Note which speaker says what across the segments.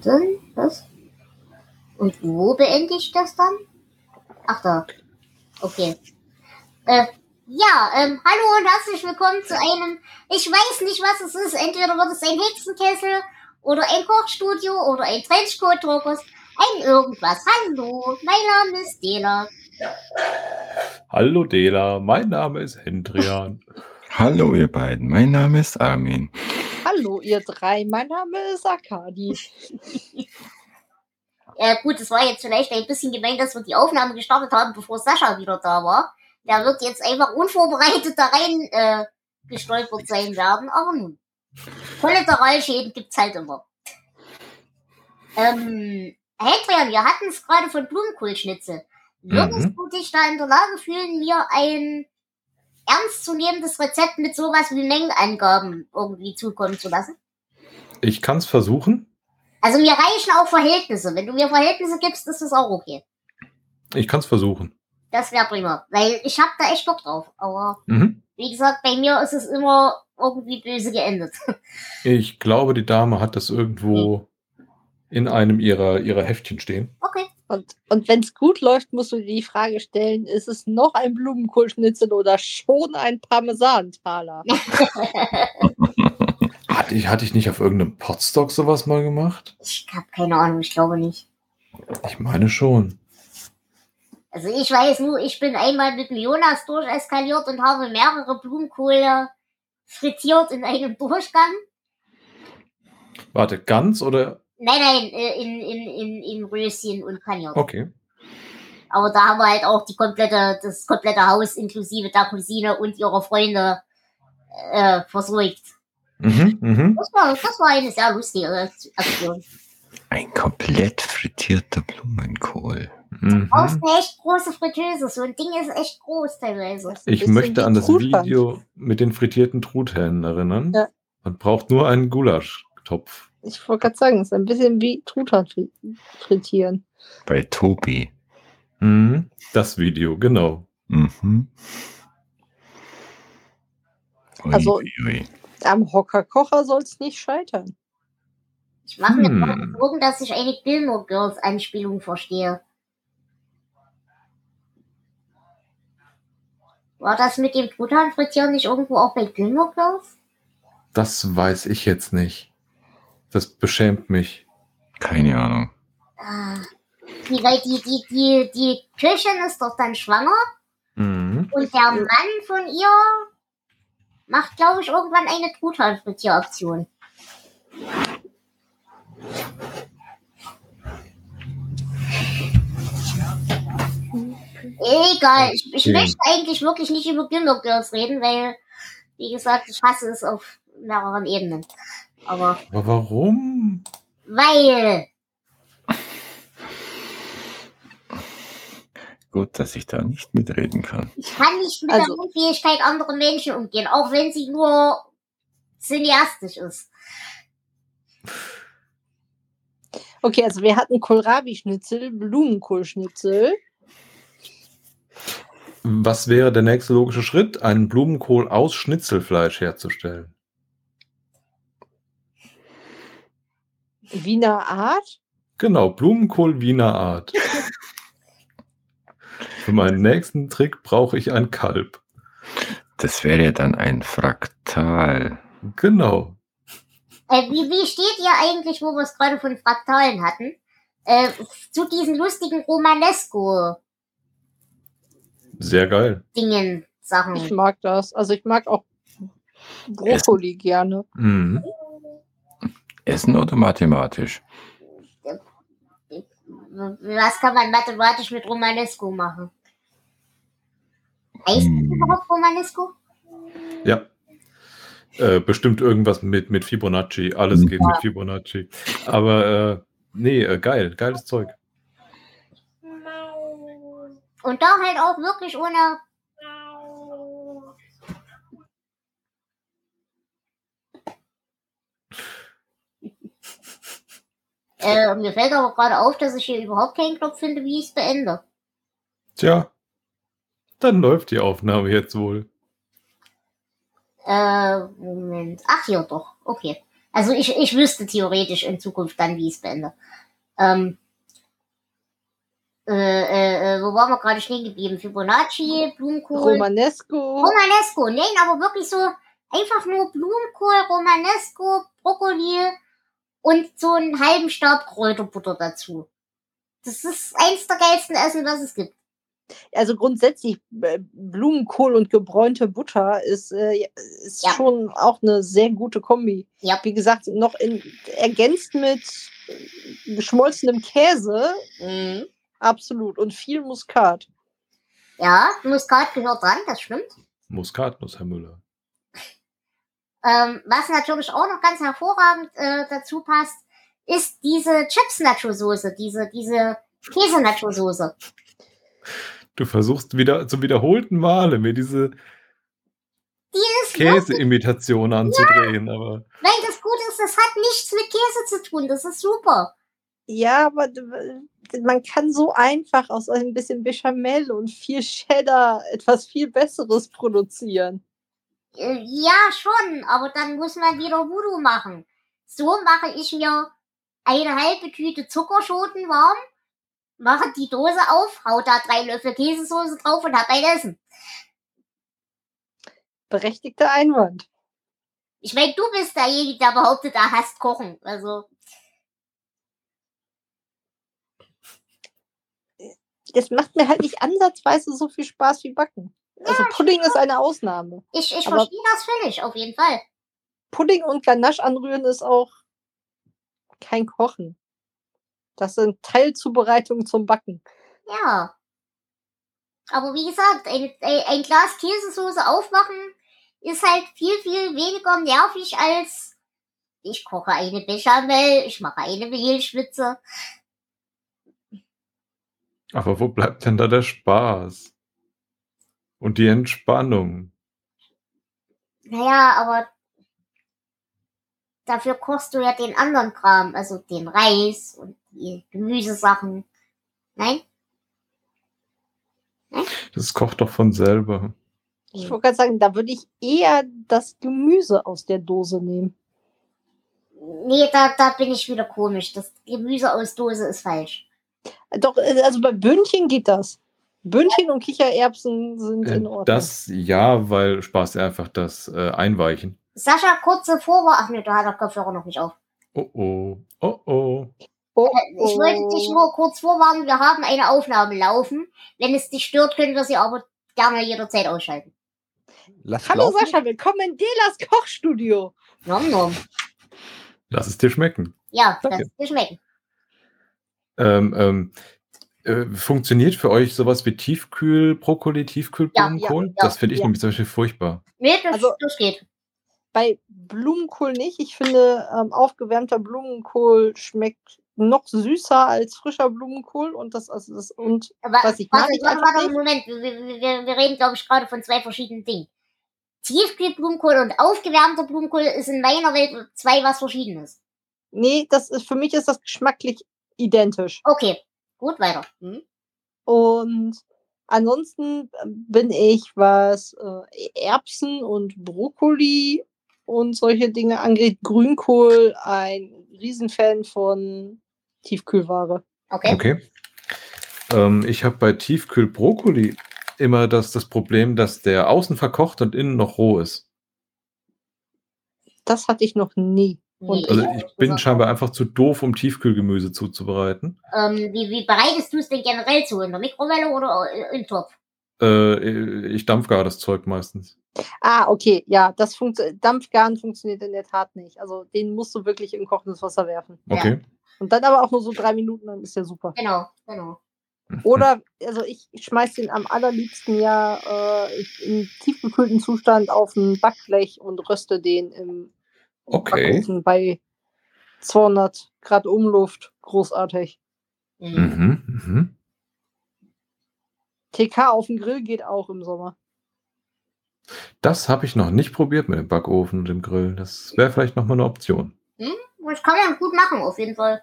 Speaker 1: dun. Was? Und wo beende ich das dann? Ach da. Okay. Äh, ja, ähm, hallo und herzlich willkommen zu einem, ich weiß nicht, was es ist. Entweder wird es ein Hexenkessel oder ein Kochstudio oder ein Trenchcoat-Druckers. Ein irgendwas. Hallo, mein Name ist Dela.
Speaker 2: Hallo Dela, mein Name ist Hendrian.
Speaker 3: Hallo ihr beiden, mein Name ist Armin.
Speaker 4: Hallo ihr drei, mein Name ist Akadi.
Speaker 1: Äh, gut, es war jetzt vielleicht ein bisschen gemein, dass wir die Aufnahme gestartet haben, bevor Sascha wieder da war. Der wird jetzt einfach unvorbereitet da rein äh, gestolpert sein werden, aber nun. Kollateralschäden gibt's halt immer. Ähm, Hadrian, wir hatten es gerade von Blumenkohlschnitzel. Würdest
Speaker 2: Mhm.
Speaker 1: du dich da in der Lage fühlen, mir ein ernstzunehmendes Rezept mit sowas wie Mengenangaben irgendwie zukommen zu lassen?
Speaker 2: Ich kann es versuchen.
Speaker 1: Also mir reichen auch Verhältnisse. Wenn du mir Verhältnisse gibst, ist das auch okay.
Speaker 2: Ich kann es versuchen.
Speaker 1: Das wäre prima. Weil ich hab da echt Bock drauf. Aber
Speaker 2: Mhm.
Speaker 1: wie gesagt, bei mir ist es immer irgendwie böse geendet.
Speaker 2: Ich glaube, die Dame hat das irgendwo in einem ihrer, ihrer Heftchen stehen.
Speaker 1: Okay.
Speaker 4: Und, und wenn es gut läuft, musst du dir die Frage stellen, ist es noch ein Blumenkohlschnitzel oder schon ein Parmesantaler?
Speaker 2: Hatte ich, hatte ich nicht auf irgendeinem Potstock sowas mal gemacht?
Speaker 1: Ich hab keine Ahnung, ich glaube nicht.
Speaker 2: Ich meine schon.
Speaker 1: Also ich weiß nur, ich bin einmal mit dem Jonas durcheskaliert und habe mehrere Blumenkohle frittiert in einem Durchgang.
Speaker 2: Warte, ganz oder?
Speaker 1: Nein, nein, äh, in, in, in, in Röschen und Kaniert.
Speaker 2: Okay.
Speaker 1: Aber da haben wir halt auch die komplette, das komplette Haus inklusive der Cousine und ihrer Freunde äh, versorgt.
Speaker 2: Mhm, mhm.
Speaker 1: Das war, das war eine sehr lustige Aktion.
Speaker 3: Ein komplett frittierter Blumenkohl.
Speaker 2: mhm.
Speaker 1: Brauchst eine echt große Fritteuse. So ein Ding ist echt groß teilweise.
Speaker 2: Ich möchte an das
Speaker 4: Truthahn.
Speaker 2: Video mit den frittierten Truthähnen erinnern.
Speaker 4: Ja.
Speaker 2: Man braucht nur einen Gulaschtopf.
Speaker 4: Ich wollte gerade sagen, es ist ein bisschen wie Truthahn fri- frittieren.
Speaker 3: Bei Tobi.
Speaker 2: Mhm. Das Video, genau.
Speaker 3: Mhm. Ui,
Speaker 4: Also-
Speaker 3: ui.
Speaker 4: Am Hockerkocher soll es nicht scheitern.
Speaker 1: Ich mache mir
Speaker 2: Hm.
Speaker 1: Sorgen, dass ich eine Gilmore Girls Anspielung verstehe. War das mit dem Truthahn frittieren nicht irgendwo auch bei Gilmore Girls?
Speaker 2: Das weiß ich jetzt nicht. Das beschämt mich.
Speaker 3: Keine Ahnung.
Speaker 1: Ah, die, weil die, die, die, die Köchin ist doch dann schwanger
Speaker 2: Mhm.
Speaker 1: und der Mann von ihr macht, glaube ich, irgendwann eine Truthahn-Frittieraktion. Egal, ich, ich
Speaker 2: Okay.
Speaker 1: möchte eigentlich wirklich nicht über Gilmore Girls reden, weil, wie gesagt, ich hasse es auf mehreren Ebenen. Aber
Speaker 2: Aber warum?
Speaker 1: weil,
Speaker 3: Gut, dass ich da nicht mitreden kann.
Speaker 1: ich kann nicht mit
Speaker 4: Also-
Speaker 1: der Unfähigkeit anderer Menschen umgehen, auch wenn sie nur cineastisch ist.
Speaker 4: Okay, also wir hatten Kohlrabi-Schnitzel, Blumenkohlschnitzel.
Speaker 2: Was wäre der nächste logische Schritt? Einen Blumenkohl aus Schnitzelfleisch herzustellen.
Speaker 4: Wiener Art.
Speaker 2: Genau, Blumenkohl Wiener Art. Für meinen nächsten Trick brauche ich ein Kalb.
Speaker 3: Das wäre dann ein Fraktal.
Speaker 2: Genau.
Speaker 1: Äh, wie, wie steht ihr eigentlich, wo wir es gerade von Fraktalen hatten, äh, zu diesen lustigen Romanesco-Dingen,
Speaker 2: Sehr geil.
Speaker 4: Ich
Speaker 1: Sachen?
Speaker 4: mag das. Also ich mag auch Brokkoli gerne.
Speaker 2: Mhm.
Speaker 3: Essen oder mathematisch?
Speaker 1: Was kann man mathematisch mit Romanesco machen? Heißt
Speaker 3: Hm.
Speaker 1: überhaupt Romanesco?
Speaker 2: Ja. Äh, bestimmt irgendwas mit, mit Fibonacci. Alles
Speaker 3: Mhm.
Speaker 2: geht mit Fibonacci. Aber äh, nee, äh, geil. Geiles Zeug.
Speaker 1: Und da halt auch wirklich ohne. Äh, mir fällt aber gerade auf, dass ich hier überhaupt keinen Knopf finde, wie ich es beende.
Speaker 2: Tja. Dann läuft die Aufnahme jetzt wohl.
Speaker 1: Äh, Moment. Ach, hier doch. Okay. Also ich, ich wüsste theoretisch in Zukunft dann, wie ich es beende. Ähm, äh, äh, äh, wo waren wir gerade stehen geblieben? Fibonacci, Blumenkohl.
Speaker 4: Romanesco.
Speaker 1: Romanesco, nein, aber wirklich so einfach nur Blumenkohl, Romanesco, Brokkoli und so einen halben Stab Kräuterbutter dazu. Das ist eins der geilsten Essen, was es gibt.
Speaker 4: Also grundsätzlich äh, Blumenkohl und gebräunte Butter ist, äh, ist
Speaker 1: Ja.
Speaker 4: schon auch eine sehr gute Kombi.
Speaker 1: Ja.
Speaker 4: Wie gesagt, noch in, ergänzt mit äh, geschmolzenem Käse,
Speaker 1: Mhm.
Speaker 4: absolut. Und viel Muskat.
Speaker 1: Ja, Muskat gehört dran, das stimmt.
Speaker 2: Muskatnuss, Herr Müller.
Speaker 1: Ähm, was natürlich auch noch ganz hervorragend äh, dazu passt, ist diese Chips-Nacho-Soße, diese, diese Käse-Nacho-Soße.
Speaker 2: Du versuchst wieder zum wiederholten Male mir diese Käseimitation anzudrehen, aber
Speaker 1: nein, das Gute ist, das hat nichts mit Käse zu tun, das ist super.
Speaker 4: Ja, aber man kann so einfach aus ein bisschen Bechamel und viel Cheddar etwas viel Besseres produzieren.
Speaker 1: Äh, ja, schon, aber dann muss man wieder Voodoo machen. So mache ich mir eine halbe Tüte Zuckerschoten warm, mache die Dose auf, hau da drei Löffel Käsesoße drauf und hab ein Essen.
Speaker 4: Berechtigter Einwand.
Speaker 1: Ich meine, du bist derjenige, der behauptet, er hasst Kochen. Also,
Speaker 4: Das macht mir halt nicht ansatzweise so viel Spaß wie Backen. Also Pudding ist eine Ausnahme.
Speaker 1: ich, ich
Speaker 4: Aber-
Speaker 1: verstehe das völlig, auf jeden Fall.
Speaker 4: Pudding und Ganache anrühren ist auch kein Kochen. Das sind Teilzubereitungen zum Backen.
Speaker 1: Ja. Aber wie gesagt, ein, ein, ein Glas Käsesoße aufmachen ist halt viel, viel weniger nervig als ich koche eine Bechamel, ich mache eine Mehlschwitze.
Speaker 2: aber wo bleibt denn da der Spaß? Und die Entspannung?
Speaker 1: Naja, aber dafür kochst du ja den anderen Kram, also den Reis und die Gemüsesachen. Nein?
Speaker 2: Das kocht doch von selber.
Speaker 4: Ich wollte gerade sagen, da würde ich eher das Gemüse aus der Dose nehmen.
Speaker 1: Nee, da, da bin ich wieder komisch. Das Gemüse aus Dose ist falsch.
Speaker 4: Doch, äh, also bei Böhnchen geht das. Böhnchen und Kichererbsen sind
Speaker 2: Äh,
Speaker 4: in Ordnung.
Speaker 2: Das ja, weil Spaß einfach das äh, Einweichen.
Speaker 1: Sascha, kurze Vorwahl. Ach nee, da hat der Kopfhörer noch nicht auf.
Speaker 2: Oh oh, oh oh.
Speaker 4: oh,
Speaker 1: Ich wollte dich nur kurz vorwarnen, wir haben eine Aufnahme laufen. Wenn es dich stört, können wir sie aber gerne jederzeit ausschalten.
Speaker 5: Lass
Speaker 4: Hallo
Speaker 5: laufen.
Speaker 4: Sascha, willkommen in Delas Kochstudio.
Speaker 1: Nom nom.
Speaker 2: Lass es dir schmecken.
Speaker 1: Ja,
Speaker 2: Danke.
Speaker 1: das ist dir schmecken.
Speaker 2: Ähm, ähm, äh, funktioniert für euch sowas wie Tiefkühl-Brokkoli, Tiefkühl-Blumenkohl?
Speaker 1: Ja, ja,
Speaker 2: das finde ich
Speaker 4: ja.
Speaker 2: nämlich zum Beispiel furchtbar.
Speaker 1: Nee, das,
Speaker 4: Also-
Speaker 1: das geht.
Speaker 4: Bei Blumenkohl nicht. Ich finde, ähm, aufgewärmter Blumenkohl schmeckt noch süßer als frischer Blumenkohl und das, also das und
Speaker 1: Aber
Speaker 4: weiß ich,
Speaker 1: warte,
Speaker 4: ich
Speaker 1: warte, warte. Moment. Wir, wir, wir- wir reden, glaube ich, gerade von zwei verschiedenen Dingen. Tiefkühlblumenkohl und aufgewärmter Blumenkohl ist in meiner Welt zwei was Verschiedenes.
Speaker 4: nee, das ist für mich ist das geschmacklich identisch.
Speaker 1: Okay, gut, weiter. Hm?
Speaker 4: Und ansonsten äh, bin ich, was äh, Erbsen und Brokkoli und solche Dinge angeht, Grünkohl ein Riesenfan von Tiefkühlware.
Speaker 1: Okay.
Speaker 2: Okay. Ähm, ich habe bei Tiefkühl-Brokkoli immer das, das Problem, dass der außen verkocht und innen noch roh ist.
Speaker 4: Das hatte ich noch nie. Und
Speaker 2: Also
Speaker 1: ja,
Speaker 2: ich bin scheinbar einfach zu doof, um Tiefkühlgemüse zuzubereiten.
Speaker 1: Ähm, wie, wie bereitest du es denn generell zu? In der Mikrowelle oder äh, im Topf?
Speaker 2: Äh, ich dampfgar das Zeug meistens.
Speaker 4: Ah, okay, ja, das funktioniert. Dampfgarn funktioniert in der Tat nicht. Also den musst du wirklich in kochendes Wasser werfen.
Speaker 1: Ja.
Speaker 2: Okay.
Speaker 4: Und dann aber auch nur so drei Minuten, dann ist der super.
Speaker 1: Genau, genau.
Speaker 4: Oder, also ich schmeiß den am allerliebsten ja äh, im tiefgekühlten Zustand auf ein Backblech und röste den im
Speaker 2: Okay.
Speaker 4: Backofen bei 200 Grad Umluft. Großartig.
Speaker 1: Mhm.
Speaker 2: Mhm.
Speaker 4: TK auf dem Grill geht auch im Sommer.
Speaker 2: Das habe ich noch nicht probiert mit dem Backofen und dem Grill. Das wäre vielleicht nochmal eine Option.
Speaker 1: Das kann man gut machen, auf jeden Fall.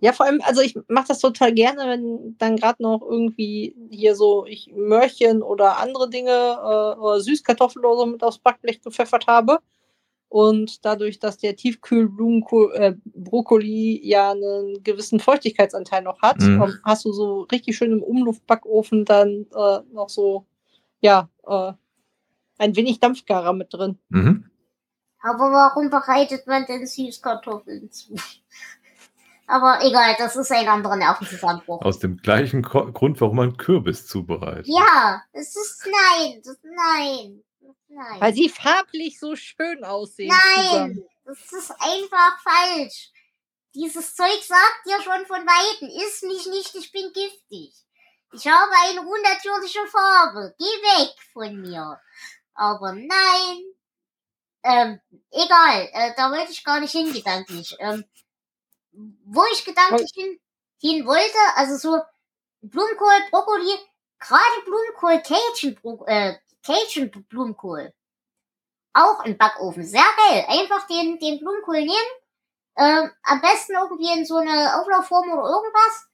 Speaker 4: Ja, vor allem, also ich mache das total gerne, wenn dann gerade noch irgendwie hier so ich Möhrchen oder andere Dinge äh, oder Süßkartoffeln oder so mit aufs Backblech gepfeffert habe. Und dadurch, dass der Tiefkühlblumenkohl, äh, Brokkoli ja einen gewissen Feuchtigkeitsanteil noch hat,
Speaker 2: Mhm.
Speaker 4: ähm, hast du so richtig schön im Umluftbackofen dann äh, noch so, ja, äh, ein wenig Dampfgarer mit drin.
Speaker 2: Mhm.
Speaker 1: Aber warum bereitet man denn Süßkartoffeln zu? Aber egal, das ist ein anderer Nervenzusammenbruch.
Speaker 2: Aus dem gleichen Grund, warum man Kürbis zubereitet.
Speaker 1: Ja, es ist nein, das, nein, nein.
Speaker 4: Weil sie farblich so schön aussehen.
Speaker 1: Nein,
Speaker 4: zusammen.
Speaker 1: das ist einfach falsch. Dieses Zeug sagt dir schon von Weitem, iss mich nicht, ich bin giftig. Ich habe eine unnatürliche Farbe. Geh weg von mir. Aber nein. Ähm, egal, äh, da wollte ich gar nicht hin, gedanklich. Ähm, wo ich gedanklich hin, hin wollte, also so Blumenkohl, Brokkoli, gerade Blumenkohl, Cajun, äh, Cajun Blumenkohl. Auch im Backofen. Sehr geil. Einfach den, den Blumenkohl nehmen. Ähm, am besten irgendwie in so eine Auflaufform oder irgendwas.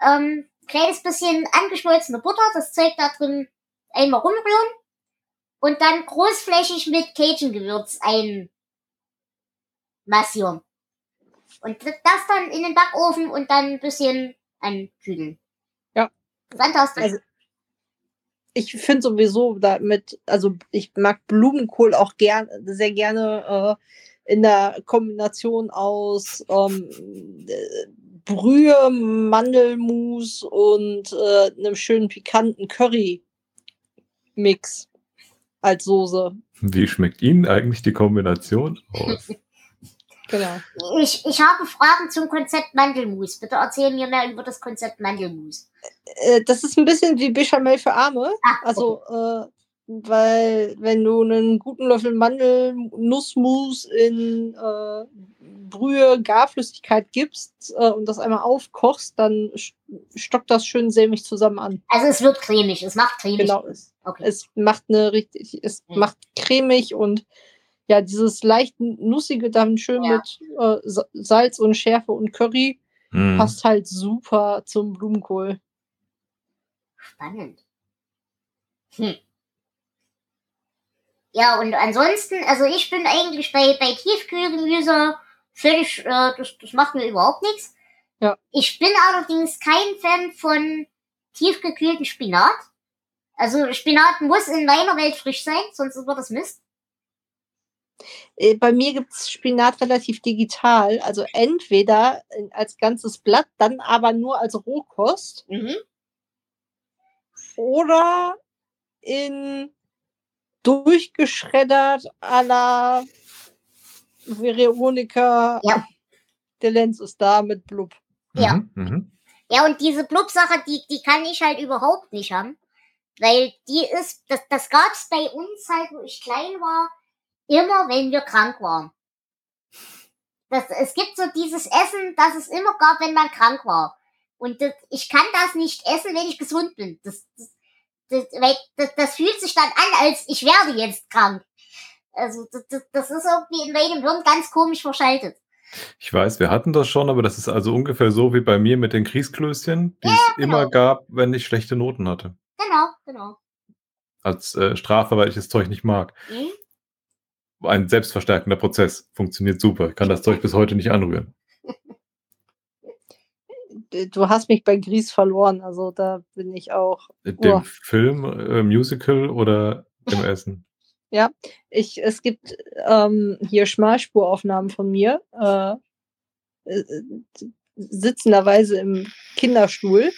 Speaker 1: Ähm, kleines bisschen angeschmolzene Butter, das Zeug da drin einmal rumrühren. Und dann großflächig mit Cajun-Gewürz einmassieren. Und das dann in den Backofen und dann ein bisschen ankühlen.
Speaker 4: Ja.
Speaker 1: Fantastisch.
Speaker 4: Also, ich finde sowieso damit, also ich mag Blumenkohl auch gern, sehr gerne äh, in der Kombination aus ähm, äh, Brühe, Mandelmus und äh, einem schönen pikanten Curry-Mix als Soße.
Speaker 2: Wie schmeckt Ihnen eigentlich die Kombination aus?
Speaker 4: Genau.
Speaker 1: Ich, ich habe Fragen zum Konzept Mandelmus. Bitte erzähl mir mehr über das Konzept Mandelmus.
Speaker 4: Äh, das ist ein bisschen wie Bechamel für Arme.
Speaker 1: Ah,
Speaker 4: Also, äh, weil wenn du einen guten Löffel Mandelnussmus in äh, Brühe, Garflüssigkeit gibst äh, und das einmal aufkochst, dann stockt das schön sämig zusammen an.
Speaker 1: Also es wird cremig, es macht cremig.
Speaker 4: Genau. Es,
Speaker 1: Okay.
Speaker 4: es macht eine richtig, es
Speaker 1: Mhm.
Speaker 4: macht cremig und ja, dieses leicht nussige dann schön
Speaker 1: Ja.
Speaker 4: mit äh, Sa- Salz und Schärfe und Curry
Speaker 2: Hm.
Speaker 4: passt halt super zum Blumenkohl.
Speaker 1: Spannend. Hm. Ja, und ansonsten, also ich bin eigentlich bei, bei Tiefkühlgemüse völlig, äh, das, das macht mir überhaupt nichts.
Speaker 4: Ja.
Speaker 1: Ich bin allerdings kein Fan von tiefgekühlten Spinat. Also Spinat muss in meiner Welt frisch sein, sonst wird das Mist.
Speaker 4: Äh, Bei mir gibt es Spinat relativ digital, also entweder in- als ganzes Blatt, dann aber nur als Rohkost
Speaker 1: Mhm.
Speaker 4: oder in durchgeschreddert à la Veronika.
Speaker 1: Ja.
Speaker 4: Der Lenz ist da mit Blub.
Speaker 1: Ja.
Speaker 2: Mhm. Mhm.
Speaker 1: Ja, und diese Blub-Sache, die, die kann ich halt überhaupt nicht haben. Weil die ist, das, das gab's bei uns halt, wo ich klein war, immer, wenn wir krank waren. Das, es gibt so dieses Essen, das es immer gab, wenn man krank war. Und das, ich kann das nicht essen, wenn ich gesund bin. Das, das, das, fühlt sich dann an, als ich werde jetzt krank. Also das, ist irgendwie in meinem Hirn ganz komisch verschaltet.
Speaker 2: Ich weiß, wir hatten das schon, aber das ist also ungefähr so wie bei mir mit den Grießklößchen, die es
Speaker 1: genau.
Speaker 2: immer gab, wenn ich schlechte Noten hatte.
Speaker 1: Genau, genau.
Speaker 2: Als äh, Strafe, weil ich das Zeug nicht mag.
Speaker 1: Hm?
Speaker 2: Ein selbstverstärkender Prozess. Funktioniert super. Ich kann das Zeug bis heute nicht anrühren.
Speaker 4: Äh, Du hast mich bei Gries verloren, also da bin ich auch.
Speaker 2: Dem
Speaker 4: Uah.
Speaker 2: Film, äh, Musical oder im Essen?
Speaker 4: Ich, es gibt ähm, hier Schmalspuraufnahmen von mir, äh, äh, sitzenderweise im Kinderstuhl,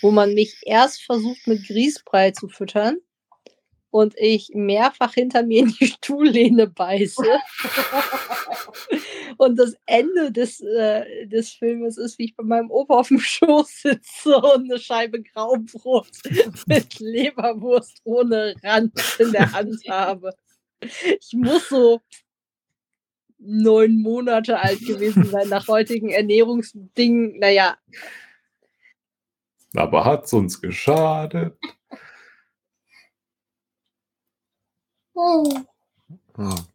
Speaker 4: wo man mich erst versucht mit Grießbrei zu füttern und ich mehrfach hinter mir in die Stuhllehne beiße. und das Ende des, äh, des Filmes ist, wie ich bei meinem Opa auf dem Schoß sitze und eine Scheibe Graubrot mit Leberwurst ohne Rand in der Hand habe. Ich muss so neun Monate alt gewesen sein nach heutigen Ernährungsdingen. Naja,
Speaker 2: Aber hat's uns geschadet?
Speaker 1: Hm.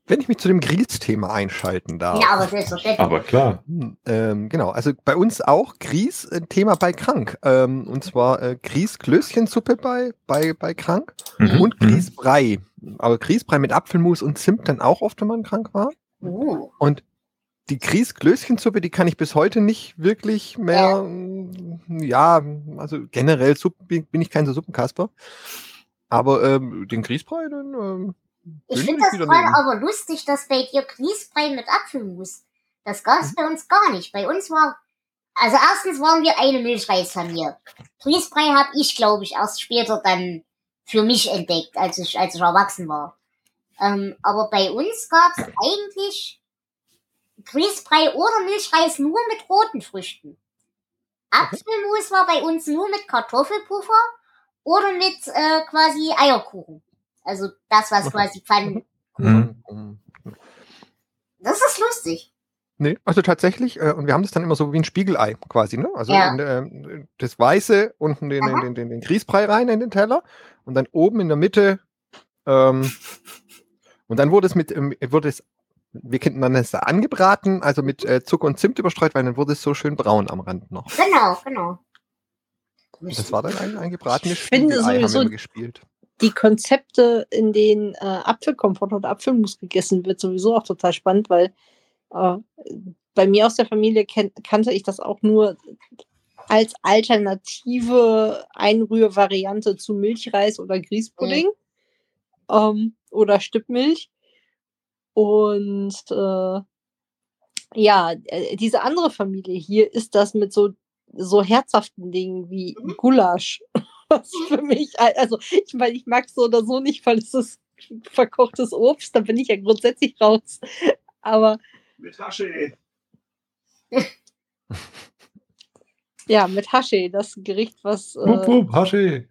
Speaker 5: Wenn ich mich zu dem Grieß-Thema einschalten darf.
Speaker 1: Ja, aber selbstverständlich.
Speaker 2: Aber klar.
Speaker 5: Hm, Ähm, genau, also bei uns auch Grieß, äh, Thema bei Krank. Ähm, und zwar äh, Grieß-Klößchensuppe bei, bei, bei Krank
Speaker 2: Mhm.
Speaker 5: und
Speaker 2: Mhm.
Speaker 5: Grießbrei. Aber Grießbrei mit Apfelmus und Zimt dann auch oft, wenn man krank war.
Speaker 1: Uh,
Speaker 5: Und die Grieß-Klößchensuppe, die kann ich bis heute nicht wirklich mehr, mm, ja, also generell Suppen, bin bin ich kein so Suppenkasper. Aber ähm, den Grießbrei, den, ähm,
Speaker 1: ich finde das gerade aber lustig, dass bei dir Grießbrei mit Apfelmus. Das gab's
Speaker 5: Mhm.
Speaker 1: bei uns gar nicht. Bei uns war, also erstens waren wir eine Milchreisfamilie. Grießbrei habe ich, glaube ich, erst später dann für mich entdeckt, als ich, als ich erwachsen war. Ähm, aber bei uns gab's eigentlich Grießbrei oder Milchreis nur mit roten Früchten. Apfelmus war bei uns nur mit Kartoffelpuffer oder mit äh, quasi Eierkuchen. Also das, was quasi Pfannen.
Speaker 2: Mhm.
Speaker 5: Mhm.
Speaker 1: Das ist lustig.
Speaker 5: Nee, also tatsächlich, äh, und wir haben das dann immer so wie ein Spiegelei quasi, ne? Also
Speaker 1: Ja.
Speaker 5: in, ähm, das Weiße unten den, den, den, den, den Grießbrei rein in den Teller und dann oben in der Mitte ähm, und dann wurde es mit, ähm, wurde es, wir könnten dann es angebraten, also mit äh, Zucker und Zimt überstreut, weil dann wurde es so schön braun am Rand noch.
Speaker 1: Genau, genau.
Speaker 5: Das war dann ein, ein gebratenes
Speaker 4: Ich finde
Speaker 5: Spiegelei, haben wir
Speaker 4: sowieso-
Speaker 5: immer gespielt.
Speaker 4: Die Konzepte, in denen äh, Apfelkompott oder Apfelmus gegessen wird, sowieso auch total spannend, weil äh, bei mir aus der Familie kannte ich das auch nur als alternative Einrührvariante zu Milchreis oder Grießpudding ähm, oder Stippmilch. Und äh, ja, äh, diese andere Familie hier ist das mit so, so herzhaften Dingen wie
Speaker 1: Mhm.
Speaker 4: Gulasch. Was für mich, al- also ich meine, ich mag es so oder so nicht, weil es ist verkochtes Obst, da bin ich ja grundsätzlich raus. Aber
Speaker 6: Mit Hasche.
Speaker 4: ja, mit Hashi, das Gericht, was
Speaker 2: Wupp,
Speaker 4: äh,
Speaker 2: wupp, Haschi.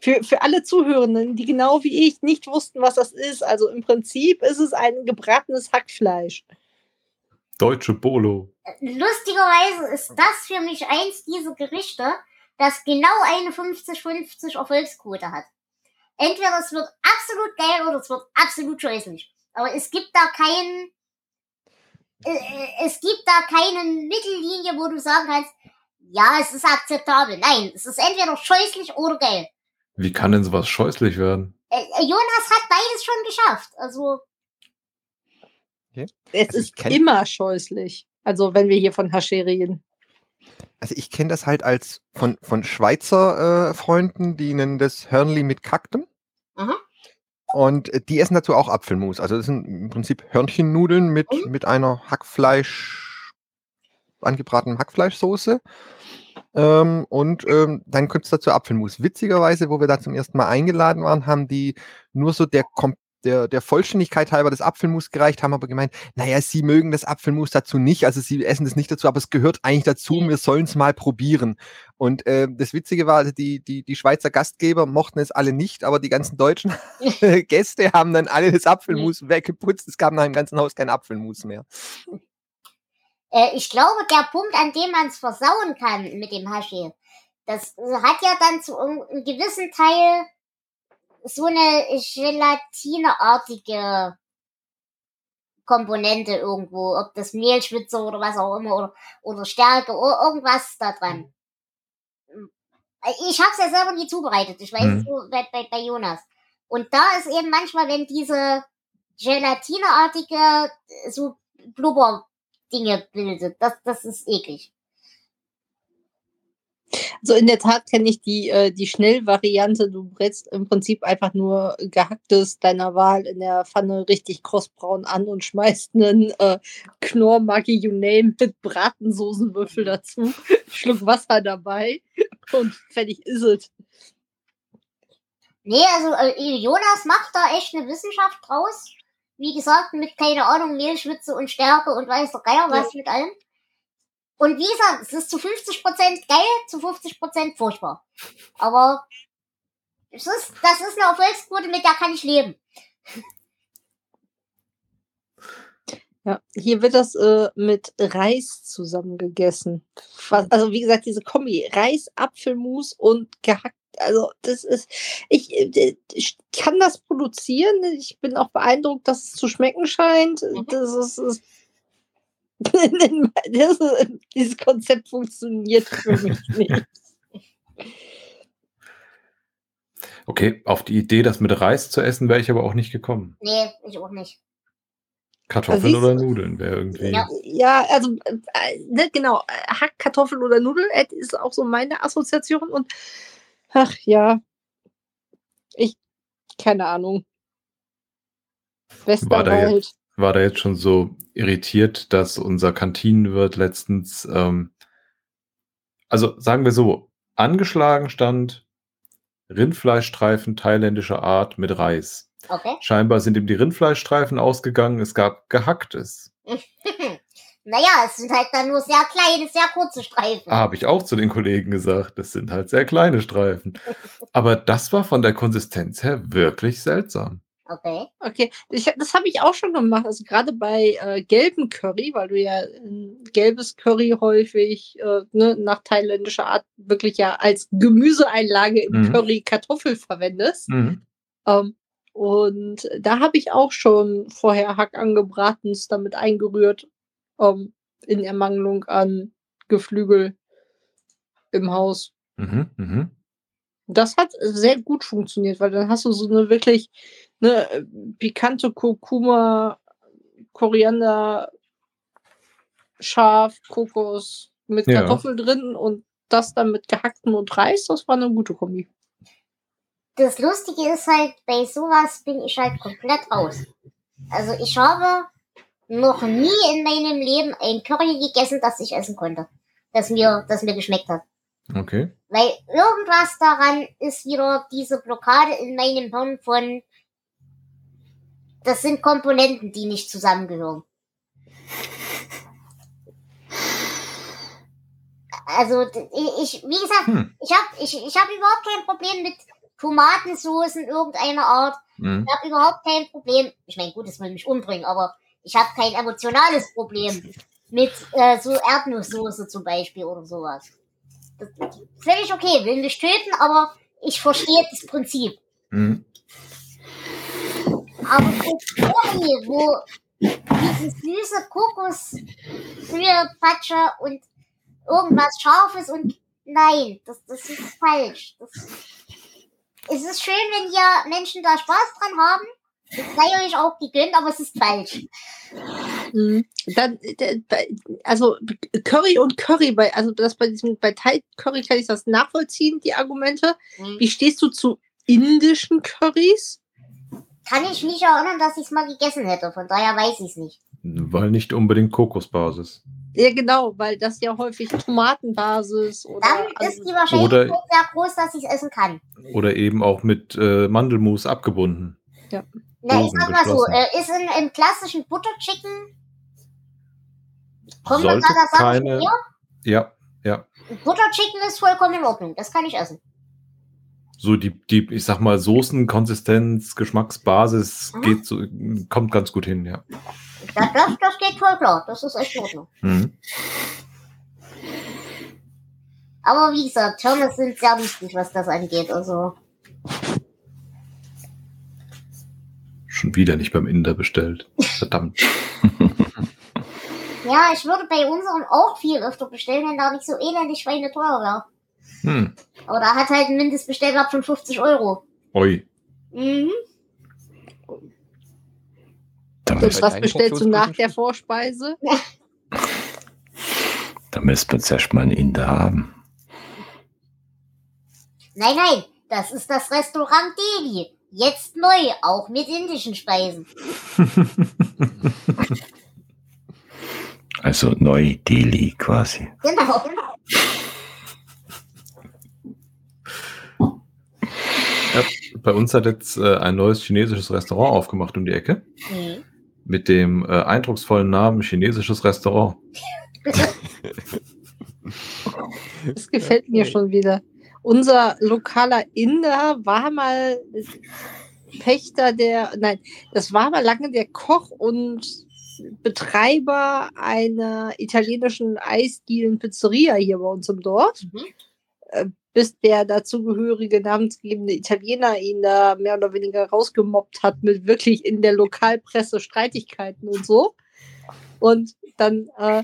Speaker 4: für, für alle Zuhörenden, die genau wie ich nicht wussten, was das ist. Also im Prinzip ist es ein gebratenes Hackfleisch.
Speaker 2: Deutsche Bolo.
Speaker 1: Lustigerweise ist das für mich eins dieser Gerichte, das genau eine 50-50 Erfolgsquote hat. Entweder es wird absolut geil oder es wird absolut scheußlich. Aber es gibt da keinen, äh, äh, es gibt da keine Mittellinie, wo du sagen kannst, ja, es ist akzeptabel. Nein, es ist entweder scheußlich oder geil.
Speaker 2: Wie kann denn sowas scheußlich werden?
Speaker 1: Äh, Jonas hat beides schon geschafft. Also,
Speaker 4: Es
Speaker 5: Also
Speaker 4: ist immer scheußlich. Also wenn wir hier von Hashi reden.
Speaker 5: Also ich kenne das halt als von, von Schweizer äh, Freunden, die nennen das Hörnli mit Kaktem.
Speaker 1: Aha.
Speaker 5: Und äh, die essen dazu auch Apfelmus. Also das sind im Prinzip Hörnchennudeln mit,
Speaker 1: Mhm.
Speaker 5: mit einer Hackfleisch, angebratenem Hackfleischsoße. Ähm, und ähm, dann kommt es dazu Apfelmus. Witzigerweise, wo wir da zum ersten Mal eingeladen waren, haben die nur so der, Kom- der, der Vollständigkeit halber das Apfelmus gereicht, haben aber gemeint, naja, sie mögen das Apfelmus dazu nicht, also sie essen das nicht dazu, aber es gehört eigentlich dazu, wir sollen es mal probieren. Und äh, das Witzige war, also die, die, die Schweizer Gastgeber mochten es alle nicht, aber die ganzen deutschen Gäste haben dann alle das Apfelmus weggeputzt. Es gab nach dem ganzen Haus kein Apfelmus mehr.
Speaker 1: äh, ich glaube, der Punkt, an dem man es versauen kann mit dem Hashi, das hat ja dann zu einem gewissen Teil so eine gelatineartige Komponente irgendwo, ob das Mehlschwitze oder was auch immer oder, oder Stärke oder irgendwas da dran. Ich habe es ja selber nie zubereitet. Ich weiß
Speaker 2: Mhm.
Speaker 1: nur bei, bei, bei Jonas. Und da ist eben manchmal, wenn diese gelatineartige äh, so Blubber-Dinge bildet, das, das ist eklig.
Speaker 4: Also in der Tat kenne ich die, äh, die Schnellvariante. Du brätst im Prinzip einfach nur gehacktes deiner Wahl in der Pfanne richtig krossbraun an und schmeißt einen äh, Knorr, Maggi, you name mit Bratensoßenwürfel dazu, Schluck Wasser dabei und fertig ist es.
Speaker 1: Nee, also äh, Jonas macht da echt eine Wissenschaft draus. Wie gesagt, mit, keine Ahnung, Mehlschwitze und Stärke und weiß der Geier was mit allem. Und wie gesagt, es ist zu 50% geil, zu 50% furchtbar. Aber es ist, das ist eine Erfolgsquote, mit der kann ich leben.
Speaker 4: Ja, hier wird das äh, mit Reis zusammen gegessen. Was, also wie gesagt, diese Kombi, Reis, Apfelmus und gehackt, Also, das ist, ich, äh, ich kann das produzieren. Ich bin auch beeindruckt, dass es zu schmecken scheint.
Speaker 1: Mhm.
Speaker 4: Das ist, ist das dieses Konzept funktioniert für mich nicht.
Speaker 2: Okay, auf die Idee, das mit Reis zu essen, wäre ich aber auch nicht gekommen.
Speaker 1: Nee, ich auch nicht.
Speaker 2: Kartoffeln
Speaker 4: siehst
Speaker 2: oder. Nudeln wäre irgendwie.
Speaker 1: Ja.
Speaker 4: Ja, also, äh, ne, genau, Hack, Kartoffel oder Nudel äh, ist auch so meine Assoziation und ach ja, ich, keine Ahnung.
Speaker 2: War da
Speaker 4: Westerwald.
Speaker 2: War da jetzt schon so irritiert, dass unser Kantinenwirt letztens, ähm, also sagen wir so, angeschlagen stand Rindfleischstreifen thailändischer Art mit Reis.
Speaker 1: Okay.
Speaker 2: Scheinbar sind ihm die Rindfleischstreifen ausgegangen, es gab gehacktes.
Speaker 1: naja, es sind halt dann nur sehr kleine, sehr kurze Streifen.
Speaker 2: Habe ich auch zu den Kollegen gesagt, das sind halt sehr kleine Streifen. Aber das war von der Konsistenz her wirklich seltsam.
Speaker 1: Okay.
Speaker 4: Okay, ich, das habe ich auch schon gemacht. Also gerade bei äh, gelben Curry, weil du ja ein gelbes Curry häufig äh, ne, nach thailändischer Art wirklich ja als Gemüseeinlage im
Speaker 2: Mhm.
Speaker 4: Curry Kartoffel verwendest.
Speaker 2: Mhm.
Speaker 4: Ähm, und da habe ich auch schon vorher Hack angebraten, es damit eingerührt, ähm, in Ermangelung an Geflügel im Haus.
Speaker 2: Mhm. Mhm.
Speaker 4: Das hat sehr gut funktioniert, weil dann hast du so eine wirklich ne, pikante Kurkuma, Koriander, Schaf, Kokos mit
Speaker 2: Ja.
Speaker 4: Kartoffel drin und das dann mit gehacktem und Reis, das war eine gute Kombi.
Speaker 1: Das Lustige ist halt, bei sowas bin ich halt komplett raus. Also ich habe noch nie in meinem Leben ein Curry gegessen, das ich essen konnte. Das mir, das mir geschmeckt hat.
Speaker 2: Okay.
Speaker 1: Weil irgendwas daran ist wieder diese Blockade in meinem Hirn von, das sind Komponenten, die nicht zusammengehören. Also ich, wie gesagt,
Speaker 2: Hm.
Speaker 1: ich habe ich, ich hab überhaupt kein Problem mit Tomatensoßen irgendeiner Art.
Speaker 2: Mhm.
Speaker 1: Ich habe überhaupt kein Problem. Ich meine, gut, es will mich umbringen, aber ich habe kein emotionales Problem mit äh, so Erdnusssoße zum Beispiel oder sowas. Das ist völlig okay, will mich töten, aber ich verstehe das Prinzip.
Speaker 2: Mhm.
Speaker 1: Aber das Curry, wo diese süße Kokosbrühe, Patsche und irgendwas Scharfes und nein, das, das ist falsch. Das, es ist schön, wenn hier Menschen da Spaß dran haben. Das sei euch auch gegönnt, aber es ist falsch.
Speaker 4: Mhm. Dann, äh, also Curry und Curry, bei, also das bei diesem, bei Thai Curry kann ich das nachvollziehen, die Argumente.
Speaker 1: Hm.
Speaker 4: Wie stehst du zu indischen Currys?
Speaker 1: Kann ich nicht erinnern, dass ich es mal gegessen hätte, von daher weiß ich es nicht.
Speaker 2: Weil nicht unbedingt Kokosbasis.
Speaker 4: Ja, genau, weil das ja häufig Tomatenbasis oder
Speaker 1: Dann ist die
Speaker 2: Oder-
Speaker 1: Wahrscheinlichkeit sehr groß, dass ich es essen kann.
Speaker 2: Oder eben auch mit äh, Mandelmus abgebunden.
Speaker 1: Na, ich sag mal so, äh, ist in, im klassischen Butter Chicken, kommt
Speaker 2: Sollte
Speaker 1: das da das
Speaker 2: keine-
Speaker 1: keine...
Speaker 2: Ja, ja.
Speaker 1: Butter Chicken ist vollkommen in Ordnung, das kann ich essen.
Speaker 2: So die, die, ich sag mal, Soßenkonsistenz, Geschmacksbasis
Speaker 1: Mhm.
Speaker 2: geht so, kommt ganz gut hin, ja.
Speaker 1: Das, das, das geht voll klar, das ist echt in Ordnung.
Speaker 2: Mhm.
Speaker 1: Aber wie gesagt, Pommes sind sehr wichtig, was das angeht. Also,
Speaker 2: Schon wieder nicht beim Inder bestellt. Verdammt.
Speaker 1: ja, ich würde bei unserem auch viel öfter bestellen, wenn da nicht so elendig schweineteuer wäre.
Speaker 2: Hm.
Speaker 1: Aber da hat halt ein Mindestbestellwert von 50 Euro.
Speaker 2: Oi.
Speaker 1: Mhm.
Speaker 3: Da,
Speaker 4: Und
Speaker 3: müsst,
Speaker 5: bei
Speaker 4: was bestellst du nach der? Vorspeise?
Speaker 3: da müsste man zuerst mal einen Inder haben.
Speaker 1: Nein, nein, das ist das Restaurant Delhi. Jetzt neu, auch mit indischen Speisen.
Speaker 3: Also Neu-Delhi quasi.
Speaker 1: Genau.
Speaker 2: Ja, bei uns hat jetzt äh, ein neues chinesisches Restaurant aufgemacht um die Ecke.
Speaker 1: Mhm.
Speaker 2: Mit dem äh, eindrucksvollen Namen Chinesisches Restaurant.
Speaker 4: Das gefällt mir schon wieder. Unser lokaler Inder war mal Pächter der, nein, das war mal lange der Koch und Betreiber einer italienischen Eisdielen Pizzeria hier bei uns im Dorf.
Speaker 1: Mhm.
Speaker 4: Bis der dazugehörige namensgebende Italiener ihn da mehr oder weniger rausgemobbt hat mit wirklich in der Lokalpresse Streitigkeiten und so. Und dann, äh,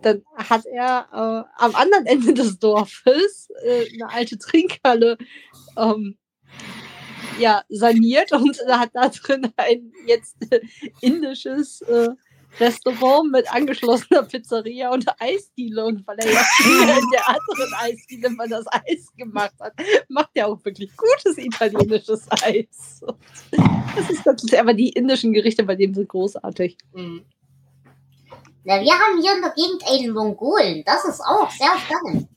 Speaker 4: dann hat er äh, am anderen Ende des Dorfes äh, eine alte Trinkhalle ähm, ja, saniert und hat da drin ein jetzt indisches äh, Restaurant mit angeschlossener Pizzeria und Eisdiele. Und weil er ja in der anderen Eisdiele mal das Eis gemacht hat, macht er auch wirklich gutes italienisches Eis. Das ist ganz, aber die indischen Gerichte bei dem sind großartig.
Speaker 1: Mhm. Na, wir haben hier in der Gegend einen Mongolen. Das ist auch sehr spannend.